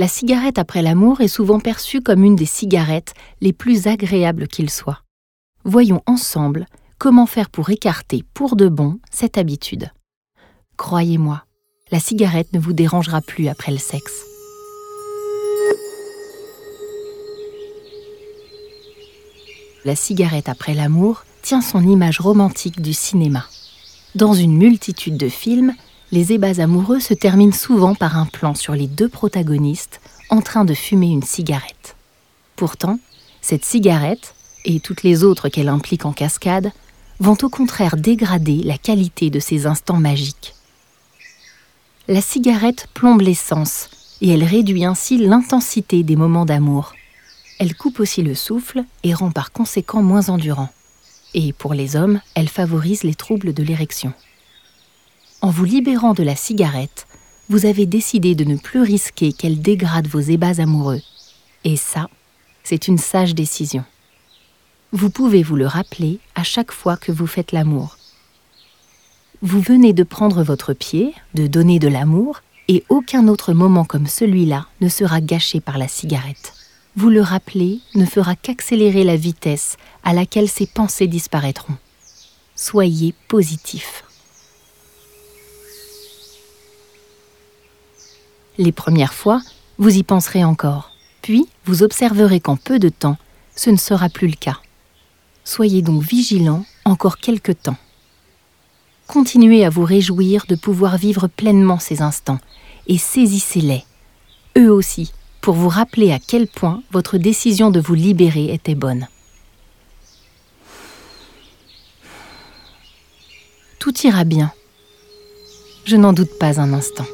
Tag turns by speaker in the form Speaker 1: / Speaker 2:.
Speaker 1: La cigarette après l'amour est souvent perçue comme une des cigarettes les plus agréables qu'il soit. Voyons ensemble comment faire pour écarter pour de bon cette habitude. Croyez-moi, la cigarette ne vous dérangera plus après le sexe. La cigarette après l'amour tient son image romantique du cinéma. Dans une multitude de films, les ébats amoureux se terminent souvent par un plan sur les deux protagonistes en train de fumer une cigarette. Pourtant, cette cigarette, et toutes les autres qu'elle implique en cascade, vont au contraire dégrader la qualité de ces instants magiques. La cigarette plombe l'essence et elle réduit ainsi l'intensité des moments d'amour. Elle coupe aussi le souffle et rend par conséquent moins endurant. Et pour les hommes, elle favorise les troubles de l'érection. En vous libérant de la cigarette, vous avez décidé de ne plus risquer qu'elle dégrade vos ébats amoureux. Et ça, c'est une sage décision. Vous pouvez vous le rappeler à chaque fois que vous faites l'amour. Vous venez de prendre votre pied, de donner de l'amour, et aucun autre moment comme celui-là ne sera gâché par la cigarette. Vous le rappeler ne fera qu'accélérer la vitesse à laquelle ces pensées disparaîtront. Soyez positif. Les premières fois, vous y penserez encore, puis vous observerez qu'en peu de temps, ce ne sera plus le cas. Soyez donc vigilant encore quelque temps. Continuez à vous réjouir de pouvoir vivre pleinement ces instants et saisissez-les, eux aussi, pour vous rappeler à quel point votre décision de vous libérer était bonne. Tout ira bien. Je n'en doute pas un instant.